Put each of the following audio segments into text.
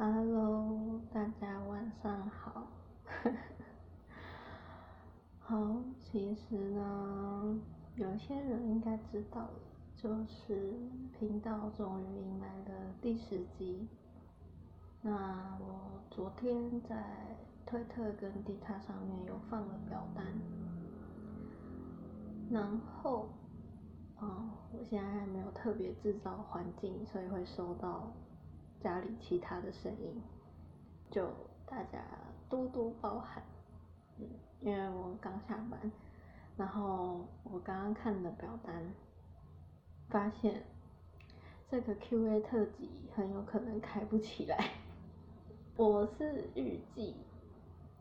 Hello，大家晚上好。好，其实呢，有些人应该知道了，就是频道终于迎来了第十集。那我昨天在推特跟 D 卡上面有放了表单，然后，哦，我现在还没有特别制造环境，所以会收到。家里其他的声音，就大家多多包涵，嗯，因为我刚下班，然后我刚刚看的表单，发现这个 Q&A 特辑很有可能开不起来，我是预计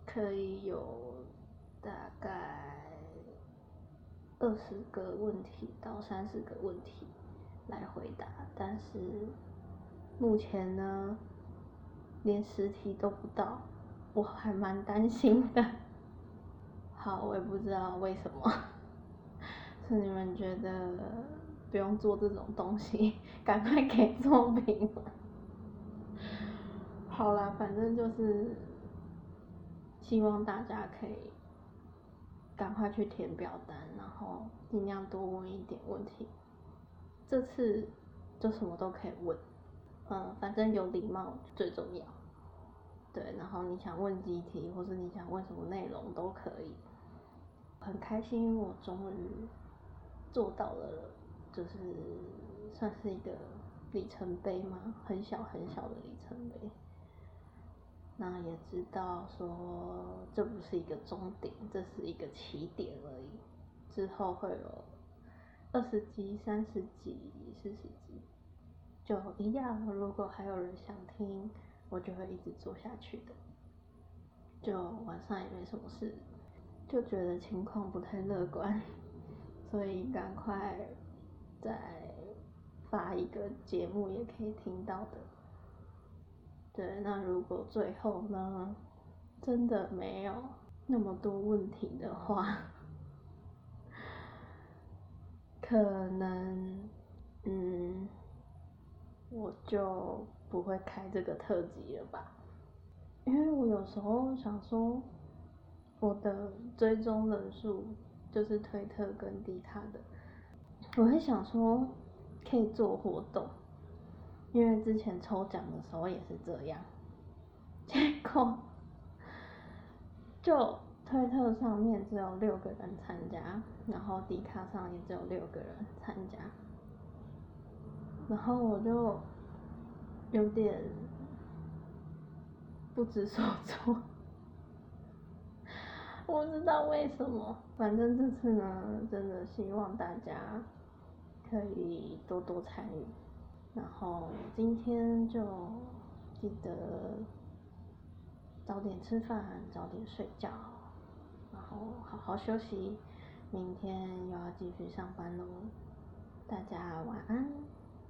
可以有大概二十个问题到三十个问题来回答，但是。目前呢，连十题都不到，我还蛮担心的。好，我也不知道为什么，是你们觉得不用做这种东西，赶快给作品。好啦，反正就是希望大家可以赶快去填表单，然后尽量多问一点问题。这次就什么都可以问。嗯，反正有礼貌最重要。对，然后你想问几题，或是你想问什么内容都可以。很开心，因为我终于做到了，就是算是一个里程碑嘛，很小很小的里程碑。那也知道说这不是一个终点，这是一个起点而已。之后会有二十集、三十集、四十集。就一样，如果还有人想听，我就会一直做下去的。就晚上也没什么事，就觉得情况不太乐观，所以赶快再发一个节目也可以听到的。对，那如果最后呢，真的没有那么多问题的话，可能，嗯。我就不会开这个特辑了吧，因为我有时候想说，我的追踪人数就是推特跟迪卡的，我会想说可以做活动，因为之前抽奖的时候也是这样，结果就推特上面只有六个人参加，然后迪卡上也只有六个人参加。然后我就有点不知所措，我不知道为什么。反正这次呢，真的希望大家可以多多参与。然后今天就记得早点吃饭，早点睡觉，然后好好休息。明天又要继续上班喽，大家晚安。